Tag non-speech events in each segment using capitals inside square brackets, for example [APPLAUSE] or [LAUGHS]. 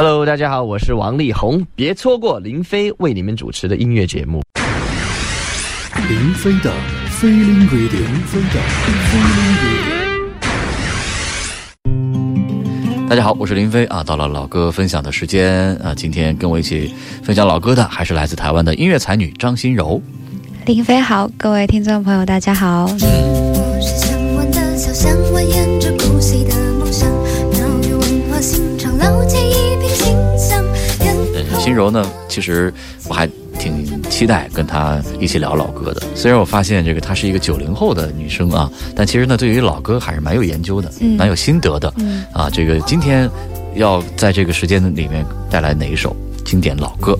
Hello，大家好，我是王力宏，别错过林飞为你们主持的音乐节目。林飞的 Feeling Radio，林飞的 Feeling Radio。大家好，我是林飞啊，到了老歌分享的时间啊，今天跟我一起分享老歌的还是来自台湾的音乐才女张欣柔。林飞好，各位听众朋友，大家好。我是向晚的小嗯，欣柔呢，其实我还。挺期待跟她一起聊老歌的。虽然我发现这个她是一个九零后的女生啊，但其实呢，对于老歌还是蛮有研究的，蛮有心得的。嗯。啊，这个今天要在这个时间里面带来哪一首经典老歌？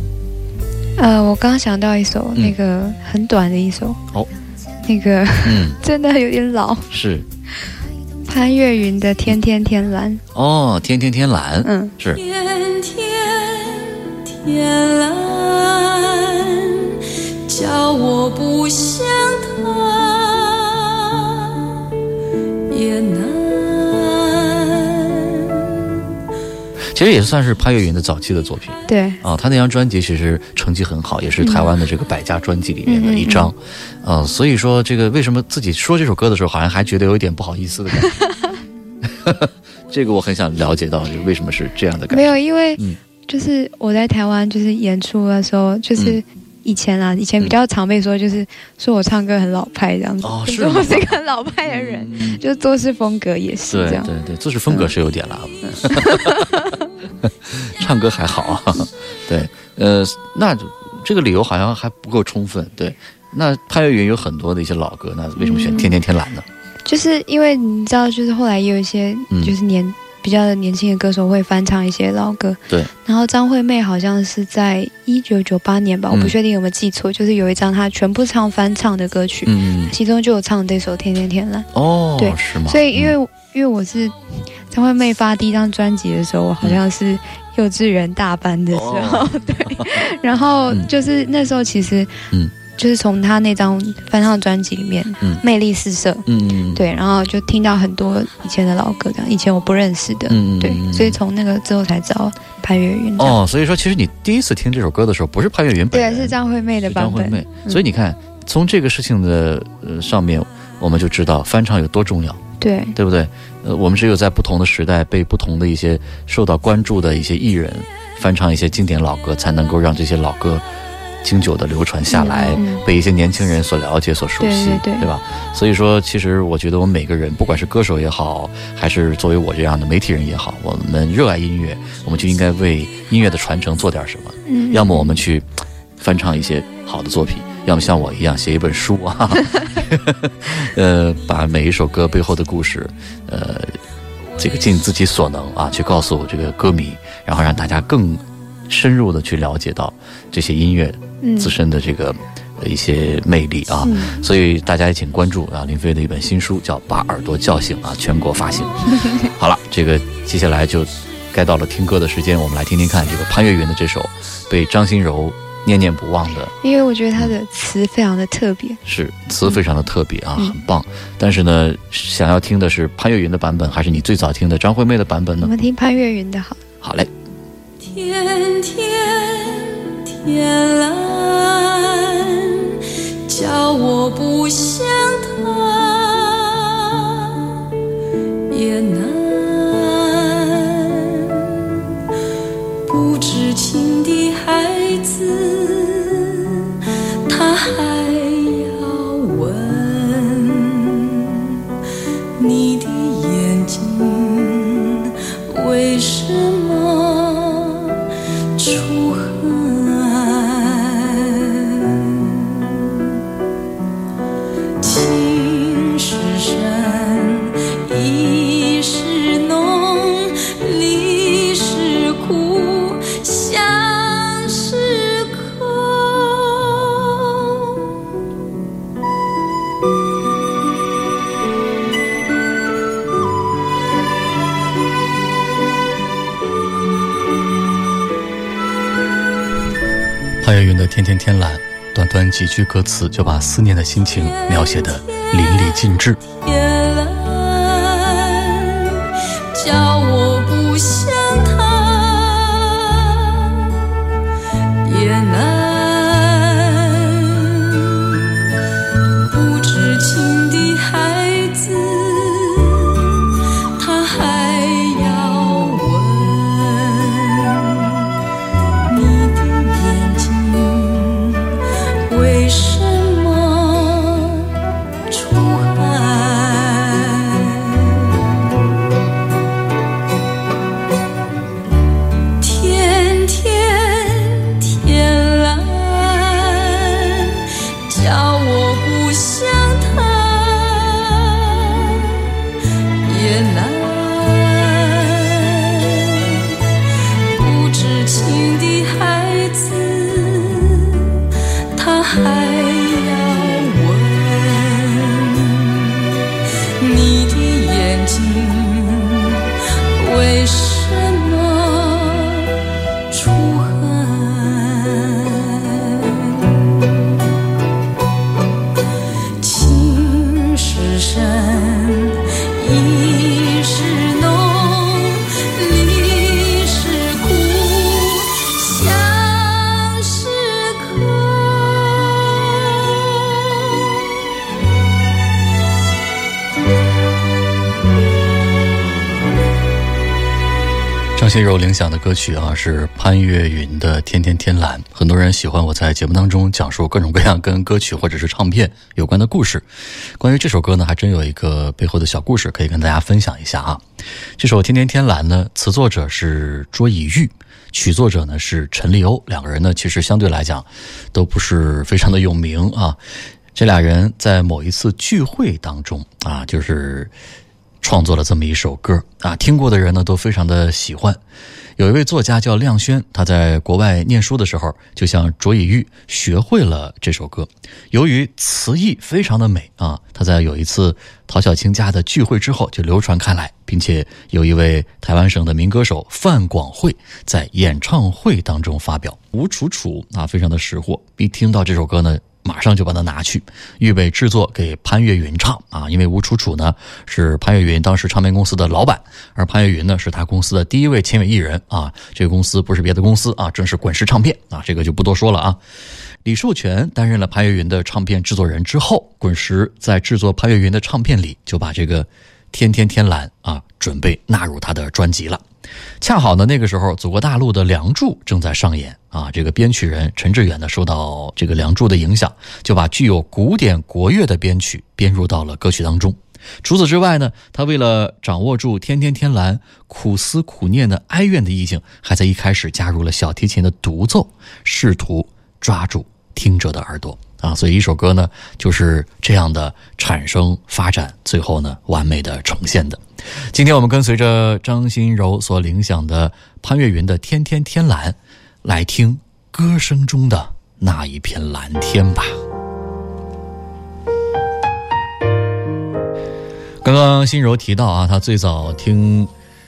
呃，我刚想到一首，那个很短的一首。哦，那个嗯，[LAUGHS] 真的有点老，是。潘越云的《天天天蓝》哦，《天天天蓝》嗯，是。天天天蓝。叫我不想他也难。其实也算是潘越云的早期的作品。对啊，他那张专辑其实成绩很好，也是台湾的这个百家专辑里面的一张。嗯，所以说这个为什么自己说这首歌的时候，好像还觉得有一点不好意思的感觉。[LAUGHS] [LAUGHS] 这个我很想了解到，为什么是这样的感觉？没有，因为就是我在台湾就是演出的时候，就是。以前啊，以前比较常被说，就是说我唱歌很老派这样子。哦，[LAUGHS] 是我是一个很老派的人，就是做事风格也是这样。对对，做事风格是有点了。[LAUGHS] 唱歌还好啊。[LAUGHS] 对，呃，那这个理由好像还不够充分。对，那潘越云有很多的一些老歌，那为什么选《天天天蓝》呢？就是因为你知道，就是后来也有一些，就是年。比较年轻的歌手会翻唱一些老歌，对。然后张惠妹好像是在一九九八年吧，我不确定有没有记错，就是有一张她全部唱翻唱的歌曲，嗯，其中就有唱这首《天天天蓝》。哦，对，是吗？所以因为因为我是张惠妹发第一张专辑的时候，我好像是幼稚园大班的时候，[LAUGHS] 对。然后就是那时候其实，嗯。就是从他那张翻唱专辑里面，嗯，魅力四射，嗯，对，然后就听到很多以前的老歌，这样以前我不认识的，嗯，对，所以从那个之后才知道潘越云。哦，所以说其实你第一次听这首歌的时候，不是潘越云本人，对，是张惠妹的版本。张惠妹，所以你看，从这个事情的呃上面，我们就知道翻唱有多重要，对，对不对？呃，我们只有在不同的时代，被不同的一些受到关注的一些艺人翻唱一些经典老歌，才能够让这些老歌。经久的流传下来，被一些年轻人所了解、所熟悉，对吧？所以说，其实我觉得我们每个人，不管是歌手也好，还是作为我这样的媒体人也好，我们热爱音乐，我们就应该为音乐的传承做点什么。嗯，要么我们去翻唱一些好的作品，要么像我一样写一本书啊，[LAUGHS] 呃，把每一首歌背后的故事，呃，这个尽自己所能啊，去告诉这个歌迷，然后让大家更深入的去了解到这些音乐。自身的这个一些魅力啊，所以大家也请关注啊林飞的一本新书，叫《把耳朵叫醒》啊，全国发行。[LAUGHS] 好了，这个接下来就该到了听歌的时间，我们来听听看这个潘越云的这首被张欣柔念念不忘的。因为我觉得他的词非常的特别，是词非常的特别啊，很棒。但是呢，想要听的是潘越云的版本，还是你最早听的张惠妹的版本呢？我们听潘越云的好。好嘞。天天。天蓝，叫我不想他天天天蓝，短短几句歌词就把思念的心情描写的淋漓尽致。张信柔领响的歌曲啊，是潘越云的《天天天蓝》。很多人喜欢我在节目当中讲述各种各样跟歌曲或者是唱片有关的故事。关于这首歌呢，还真有一个背后的小故事可以跟大家分享一下啊。这首《天天天蓝》呢，词作者是卓以玉，曲作者呢是陈立欧。两个人呢，其实相对来讲都不是非常的有名啊。这俩人在某一次聚会当中啊，就是。创作了这么一首歌啊，听过的人呢都非常的喜欢。有一位作家叫亮轩，他在国外念书的时候，就向卓以玉学会了这首歌。由于词意非常的美啊，他在有一次陶小青家的聚会之后就流传开来，并且有一位台湾省的民歌手范广惠在演唱会当中发表。吴楚楚啊，非常的识货，一听到这首歌呢。马上就把它拿去，预备制作给潘越云唱啊！因为吴楚楚呢是潘越云当时唱片公司的老板，而潘越云呢是他公司的第一位签约艺人啊。这个公司不是别的公司啊，正是滚石唱片啊。这个就不多说了啊。李寿全担任了潘越云的唱片制作人之后，滚石在制作潘越云的唱片里就把这个《天天天蓝》啊准备纳入他的专辑了。恰好呢，那个时候祖国大陆的《梁祝》正在上演啊，这个编曲人陈志远呢受到这个《梁祝》的影响，就把具有古典国乐的编曲编入到了歌曲当中。除此之外呢，他为了掌握住《天天天蓝》苦思苦念的哀怨的意境，还在一开始加入了小提琴的独奏，试图抓住听者的耳朵啊。所以一首歌呢就是这样的产生发展，最后呢完美的呈现的。今天我们跟随着张新柔所领响的潘越云的《天天天蓝》，来听歌声中的那一片蓝天吧。刚刚新柔提到啊，他最早听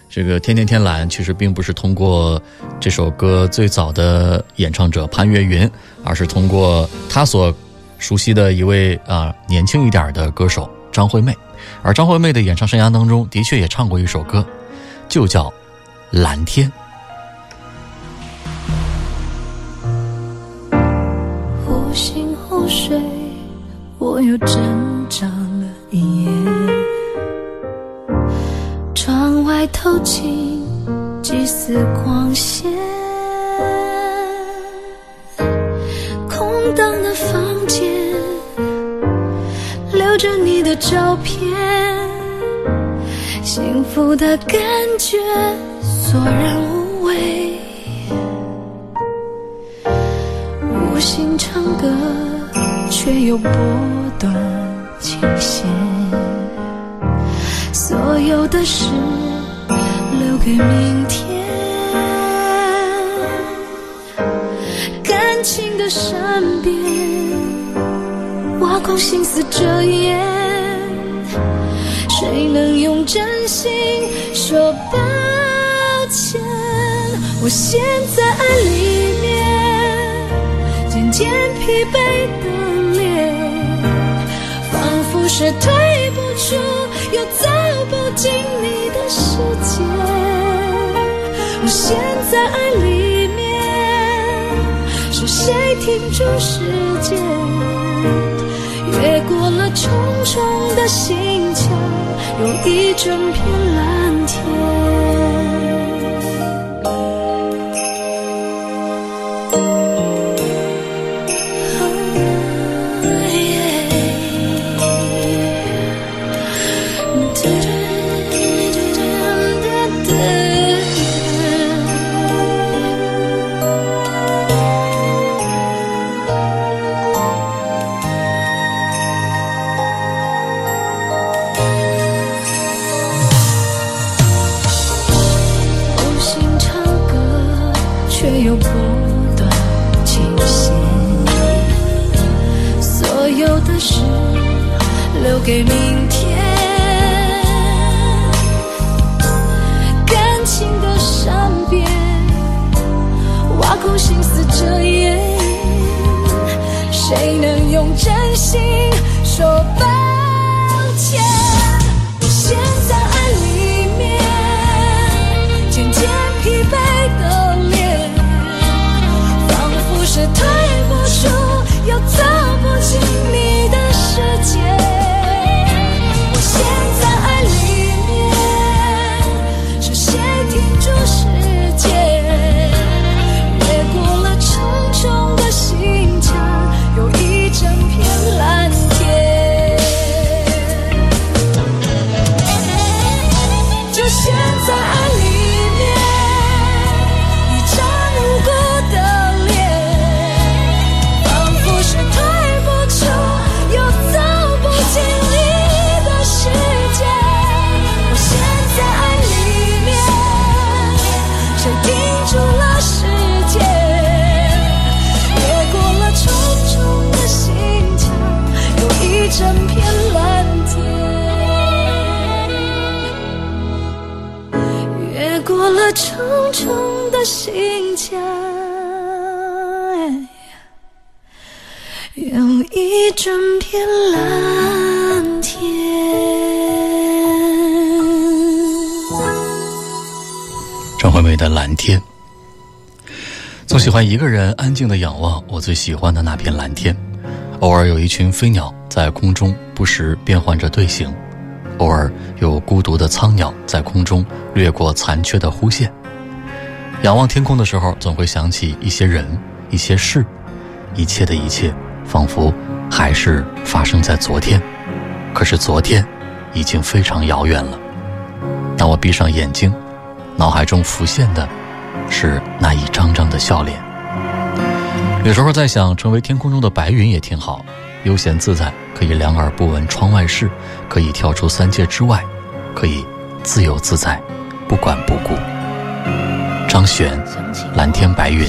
这个《天天天蓝》，其实并不是通过这首歌最早的演唱者潘越云，而是通过他所熟悉的一位啊年轻一点的歌手张惠妹。而张惠妹的演唱生涯当中，的确也唱过一首歌，就叫《蓝天》。忽醒忽睡，我又挣扎了一夜。窗外透进几丝光线，空荡的房间留着你的照片，幸福的感觉索然无味。无心唱歌，却又拨断琴弦。所有的事留给明天。感情的善变，挖空心思遮掩。谁能用真心说抱歉？我陷在爱里面。渐渐疲惫的脸，仿佛是退不出又走不进你的世界。我陷在爱停住时间？越过了重重的心墙，有一整片蓝天。留给有一整片蓝天。张惠妹的《蓝天》，总喜欢一个人安静的仰望我最喜欢的那片蓝天。偶尔有一群飞鸟在空中不时变换着队形，偶尔有孤独的苍鸟在空中掠过残缺的弧线。仰望天空的时候，总会想起一些人、一些事，一切的一切，仿佛还是发生在昨天。可是昨天已经非常遥远了。当我闭上眼睛，脑海中浮现的是那一张张的笑脸。有时候在想，成为天空中的白云也挺好，悠闲自在，可以两耳不闻窗外事，可以跳出三界之外，可以自由自在，不管不顾。张悬，《蓝天白云》。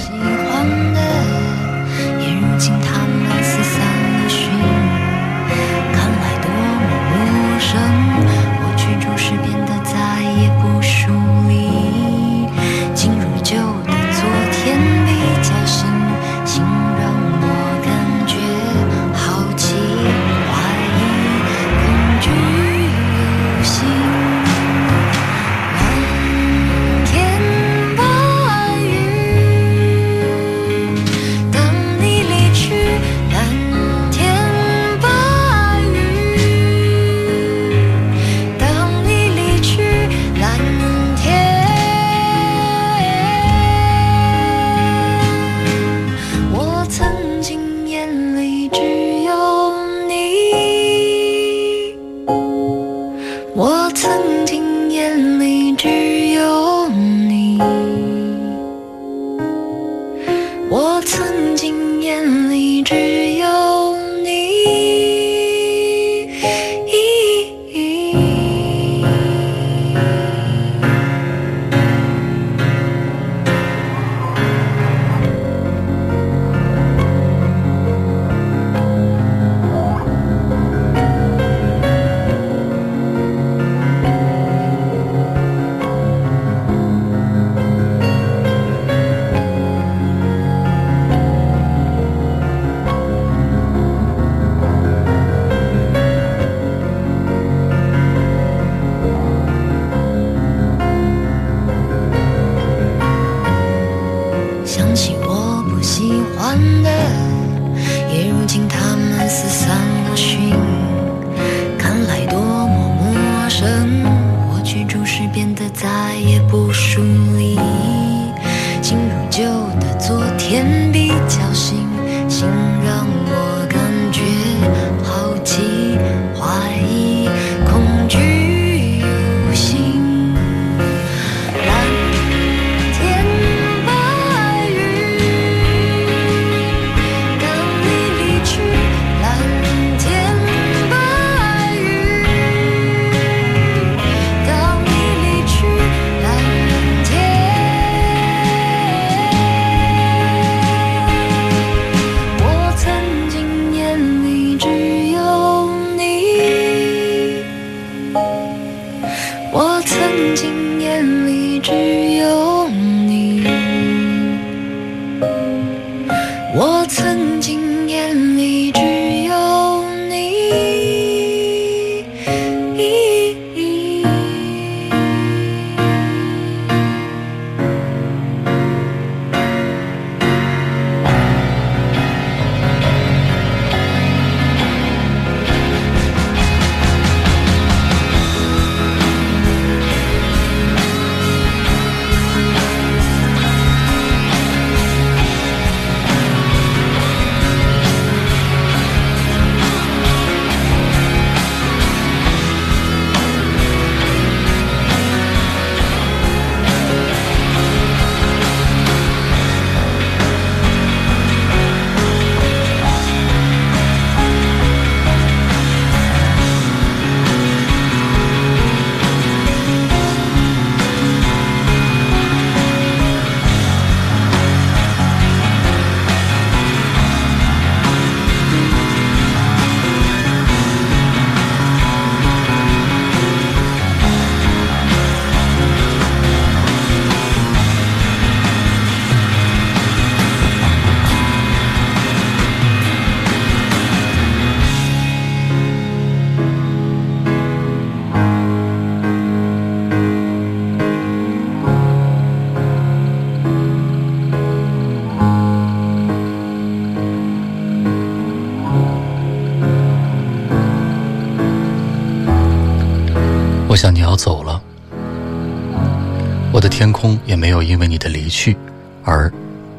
会因为你的离去而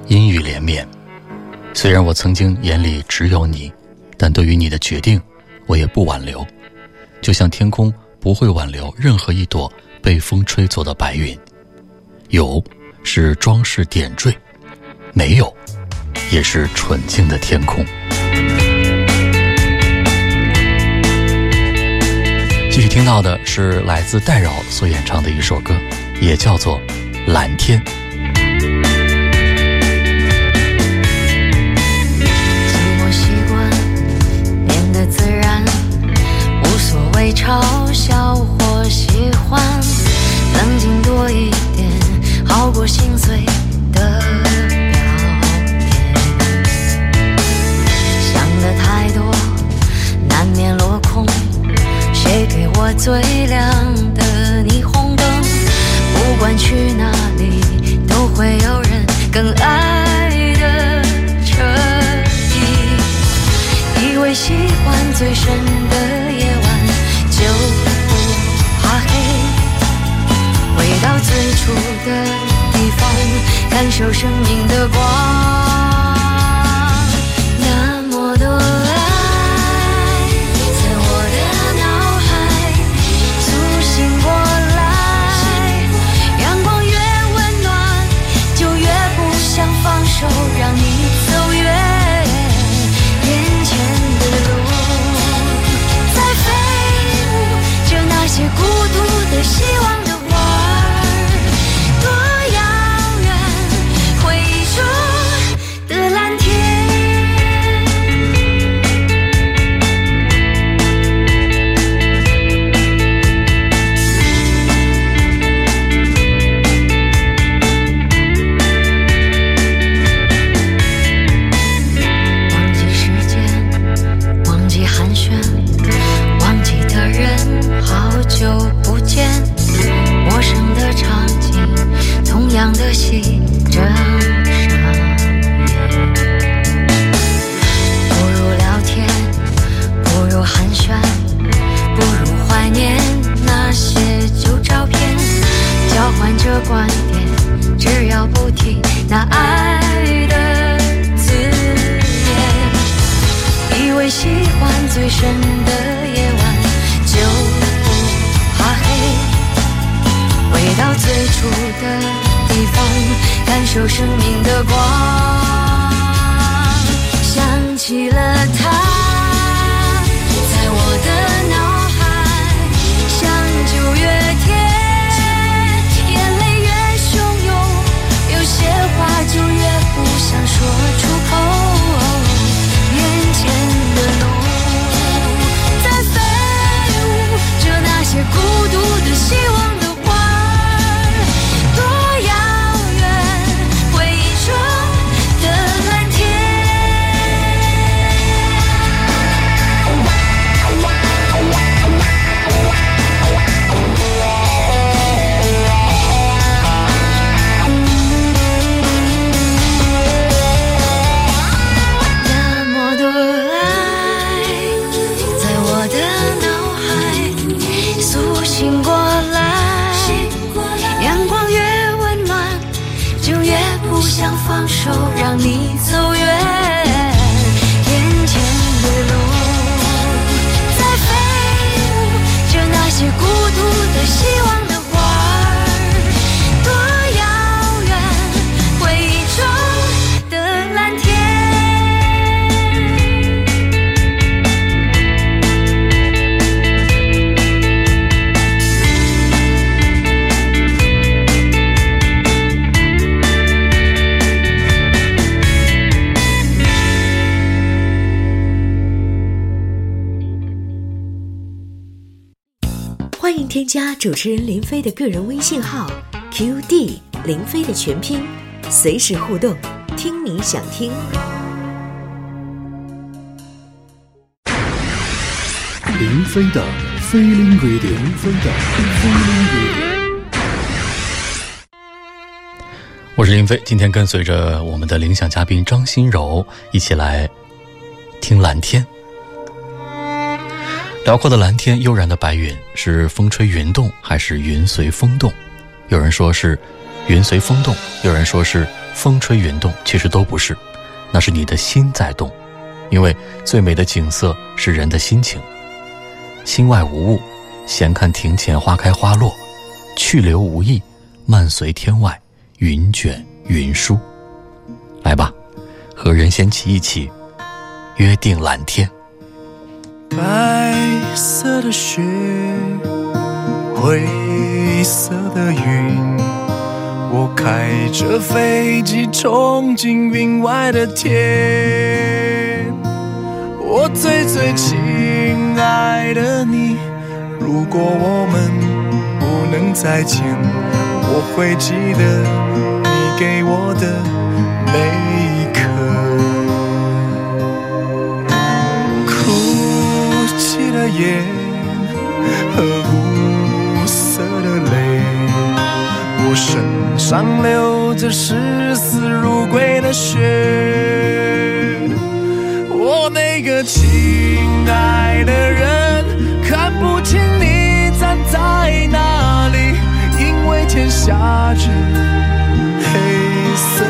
阴雨连绵。虽然我曾经眼里只有你但对于你的决定我也不挽留。就像天空不会挽留任何一朵被风吹走的白云。有是装饰点缀没有也是纯净的天空。继续听到的是来自戴娆所演唱的一首歌也叫做蓝天，寂寞习惯变得自然，无所谓嘲笑或喜欢，曾经多一点，好过心碎的。主持人林飞的个人微信号 QD 林飞的全拼，随时互动，听你想听。林飞的 Feeling Radio，林飞的 Feeling Radio。我是林飞，今天跟随着我们的铃响嘉宾张欣柔一起来听蓝天。辽阔的蓝天，悠然的白云，是风吹云动还是云随风动？有人说是云随风动，有人说是风吹云动，其实都不是，那是你的心在动。因为最美的景色是人的心情。心外无物，闲看庭前花开花落；去留无意，漫随天外云卷云舒。来吧，和任贤齐一起约定蓝天。白色的雪，灰色的云，我开着飞机冲进云外的天。我最最亲爱的你，如果我们不能再见，我会记得你给我的每眼和无色的泪，我身上流着视死如归的血。我那个亲爱的人，看不清你站在哪里，因为天下着黑色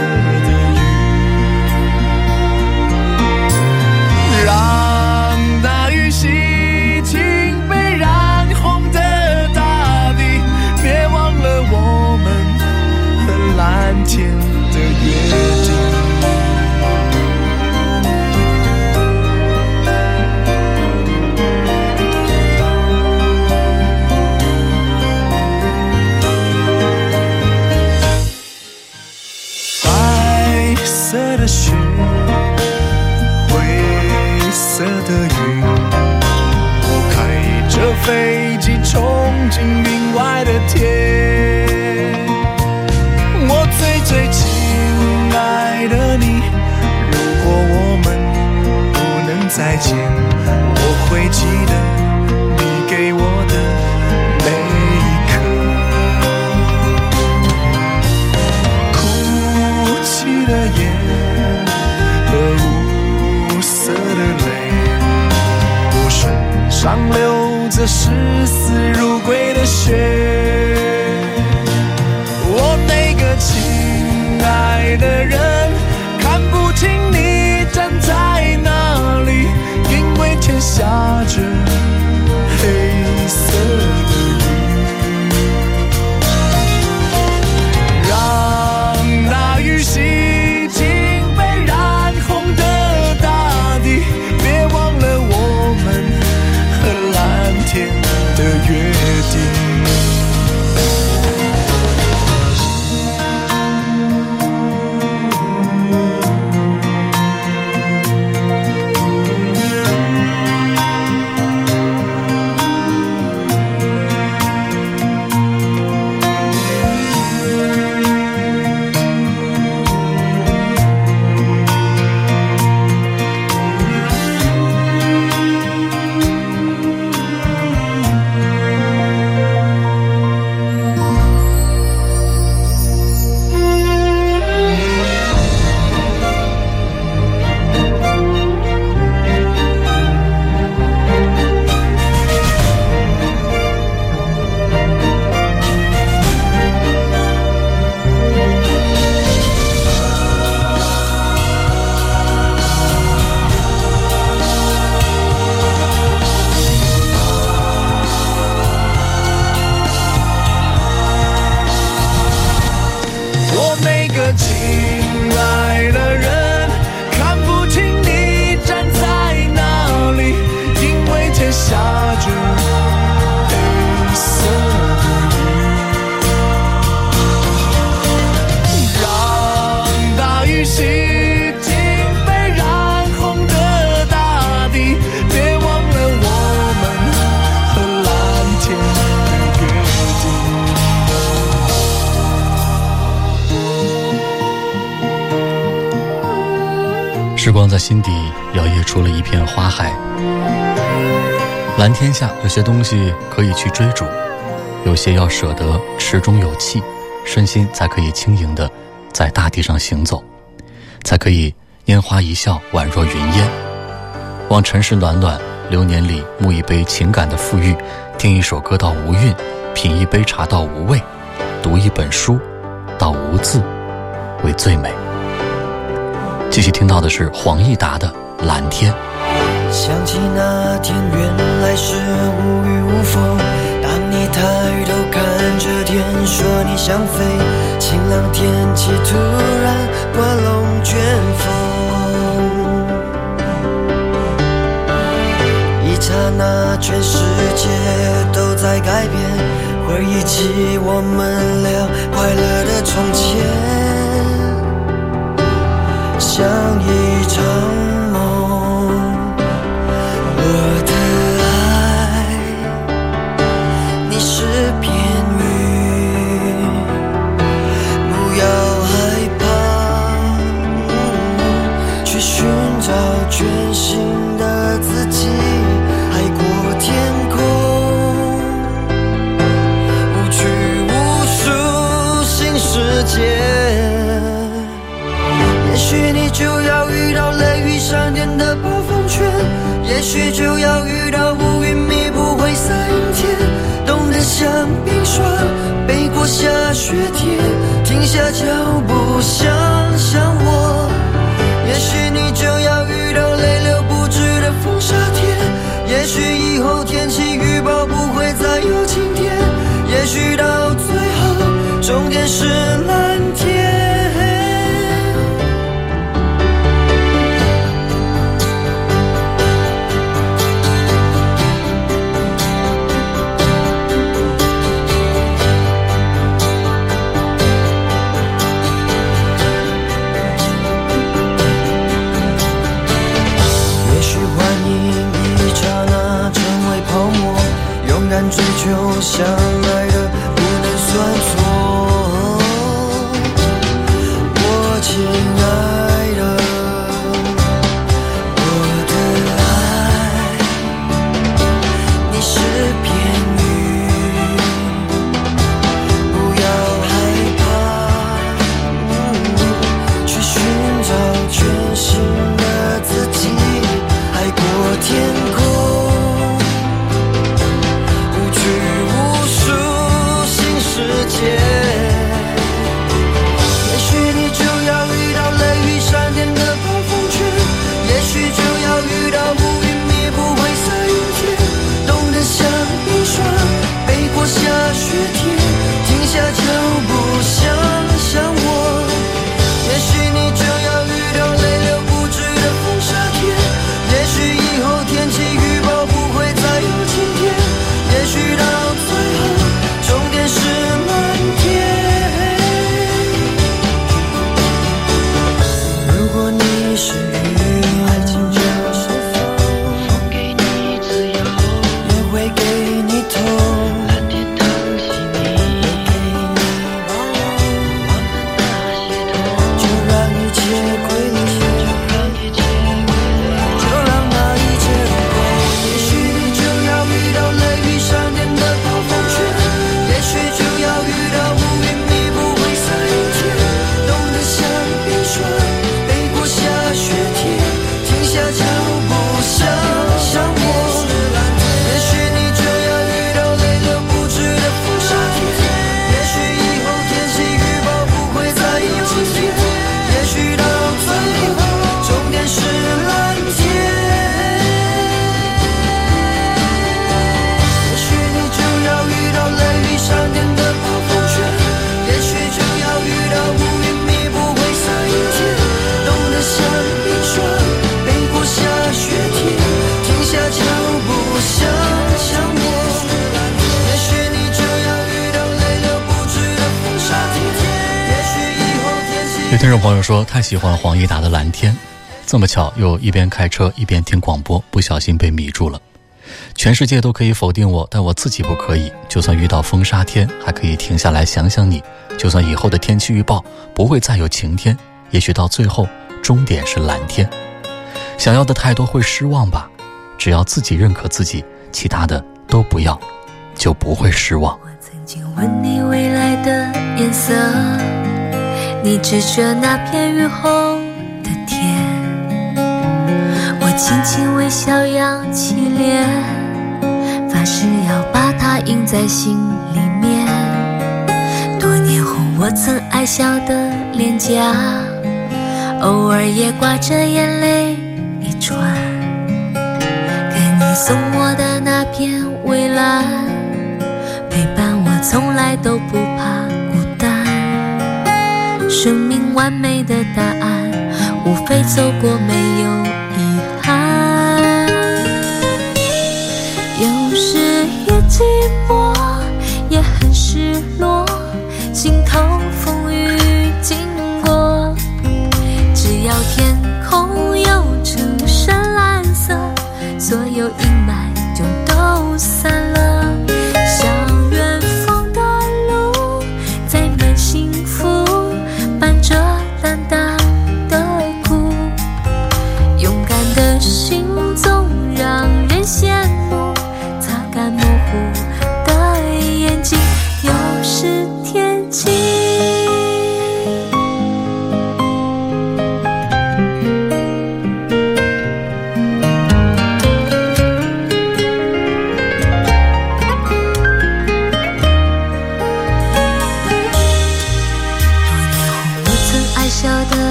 飞机冲进云外的天。我最最亲爱的你，如果我们不能再见，我会记得你给我的每一刻。哭泣的眼和无色的泪，我身上流这视死如归的雪。我那个亲爱的人，看不清你站在哪里，因为天下着有些东西可以去追逐，有些要舍得池中有气，身心才可以轻盈的在大地上行走，才可以拈花一笑，宛若云烟。望尘世暖暖，流年里沐一杯情感的馥郁，听一首歌到无韵，品一杯茶到无味，读一本书到无字，为最美。继续听到的是黄义达的《蓝天》。想起那天，原来是无雨无风。当你抬头看着天，说你想飞，晴朗天气突然刮龙卷风。一刹那，全世界都在改变，回忆起我们俩快乐的从前，像一场。也许就要遇到乌云密布灰色阴天，冻得像冰霜，背过下雪天，停下脚步想想我。也许你就要遇到泪流不止的风沙天，也许以后天气预报不会再有晴天，也许到最后终点是喜欢黄义达的《蓝天》，这么巧又一边开车一边听广播，不小心被迷住了。全世界都可以否定我，但我自己不可以。就算遇到风沙天，还可以停下来想想你。就算以后的天气预报不会再有晴天，也许到最后终点是蓝天。想要的太多会失望吧？只要自己认可自己，其他的都不要，就不会失望。我曾经问你未来的颜色，你指着那片雨后的天。我轻轻微笑，扬起脸，发誓要把它印在心里面。多年后，我曾爱笑的脸颊，偶尔也挂着眼泪一串。跟你送我的那片蔚蓝，陪伴我从来都不怕。生命完美的答案，无非走过没有遗憾。有时也寂寞，也很失落，心头风雨经过。只要天空有成深蓝色，所有阴霾就都散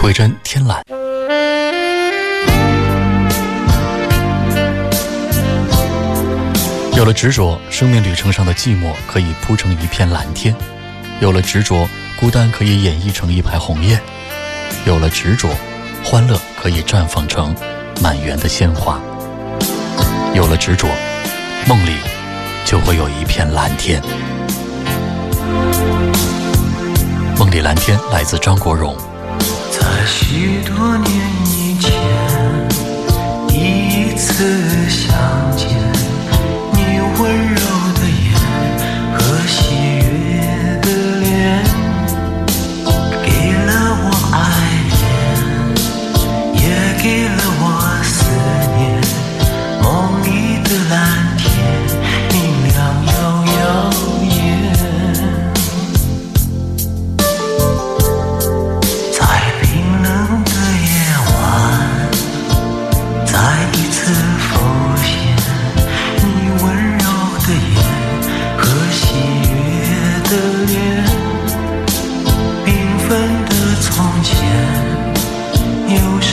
慧珍《天蓝》。有了执着，生命旅程上的寂寞可以铺成一片蓝天；有了执着，孤单可以演绎成一排红叶；有了执着，欢乐可以绽放成满园的鲜花；有了执着，梦里就会有一片蓝天。梦里蓝天来自张国荣。许多年以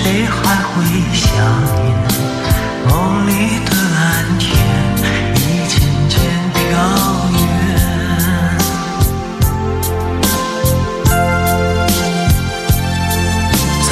谁还会想念？梦里的蓝天已渐渐飘远。在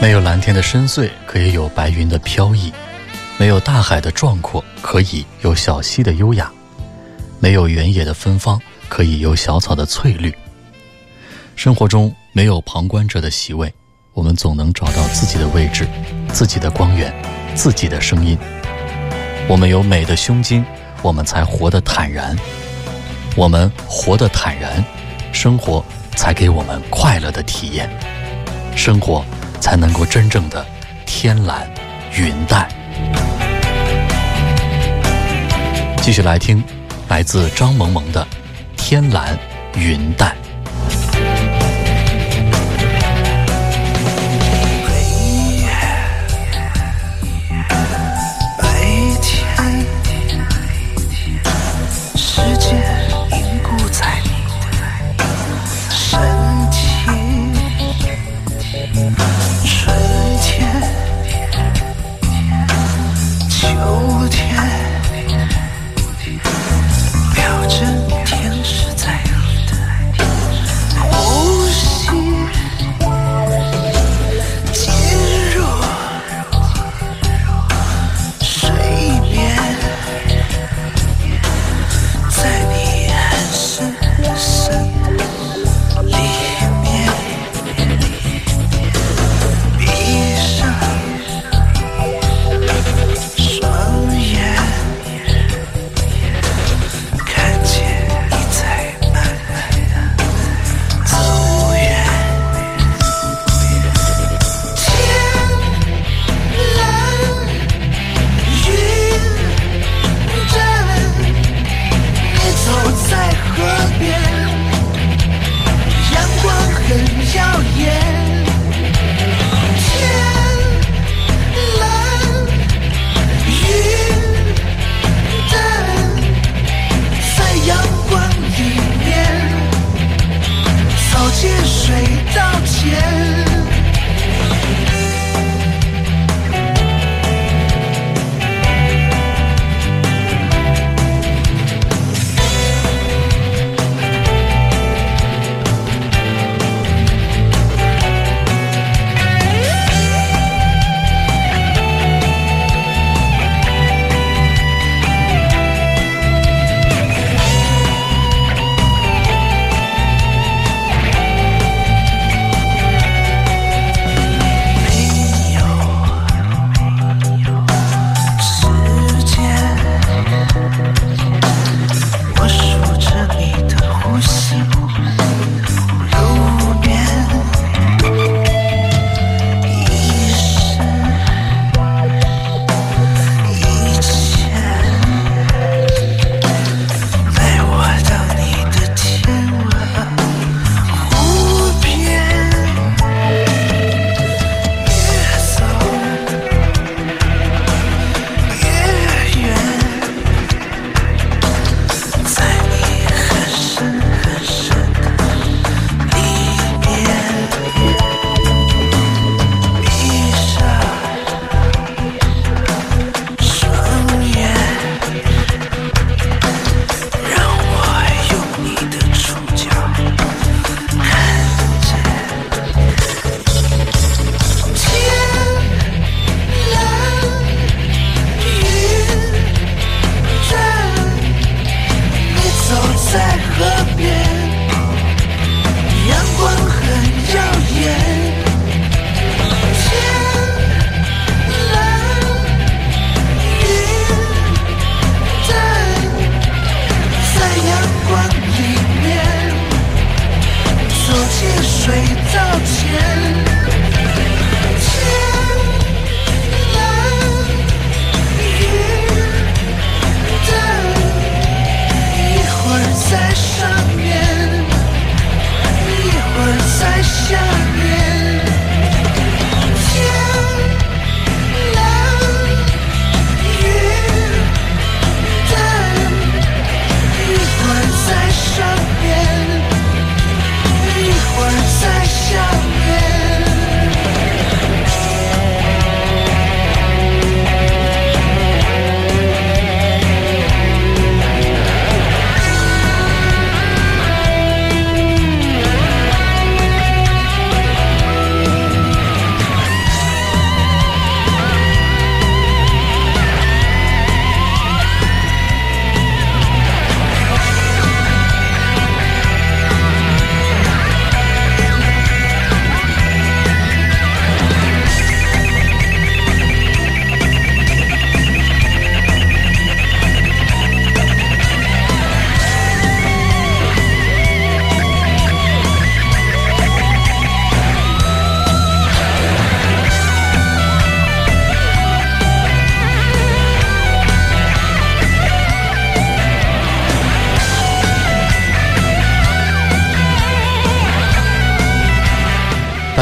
没有蓝天的深邃，可以有白云的飘逸；没有大海的壮阔，可以有小溪的优雅；没有原野的芬芳，可以有小草的翠绿。生活中没有旁观者的席位，我们总能找到自己的位置、自己的光源、自己的声音。我们有美的胸襟，我们才活得坦然。我们活得坦然，生活才给我们快乐的体验。生活才能够真正的天蓝云淡。继续来听，来自张萌萌的《天蓝云淡》。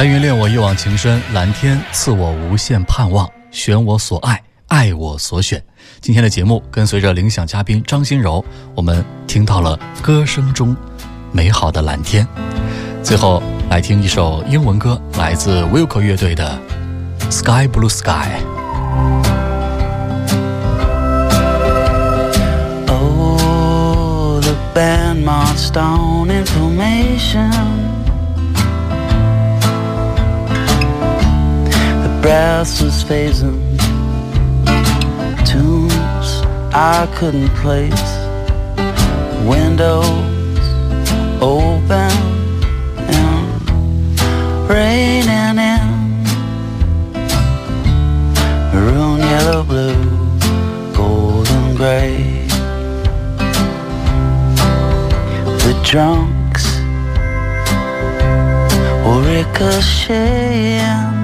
白云恋我一往情深，蓝天赐我无限盼望，选我所爱，爱我所选。今天的节目跟随着铃响嘉宾张欣柔，我们听到了歌声中美好的蓝天。最后来听一首英文歌，来自 Wilco 乐队的《Sky Blue Sky》。Oh, the band marched on in brass was phasing tunes I couldn't place. Windows open and raining in. Maroon, yellow, blue, golden gray. The drunks were ricocheting.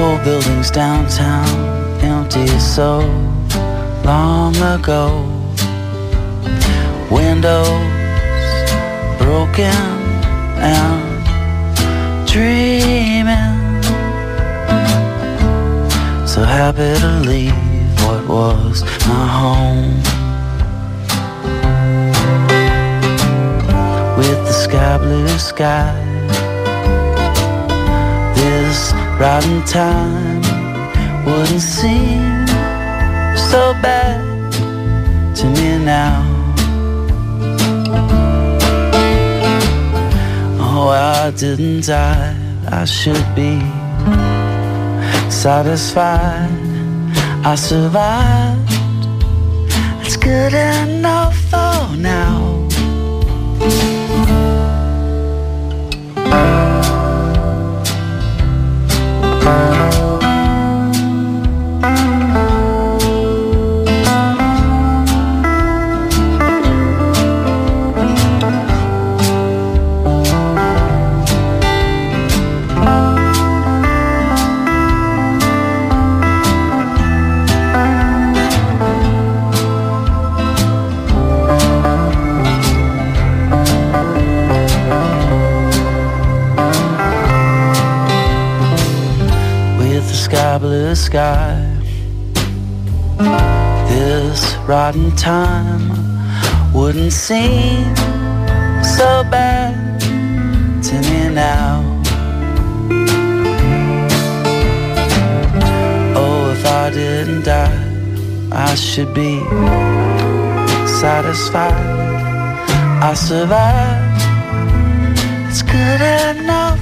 Old buildings downtown empty so long ago. Windows broken and dreaming. So happy to leave what was my home. With the sky blue sky. Rotten time wouldn't seem so bad to me now. Oh, I didn't die, I should be satisfied. I survived, it's good enough for now. Sky. This rotten time wouldn't seem so bad to me now. Oh, if I didn't die, I should be satisfied. I survived. It's good enough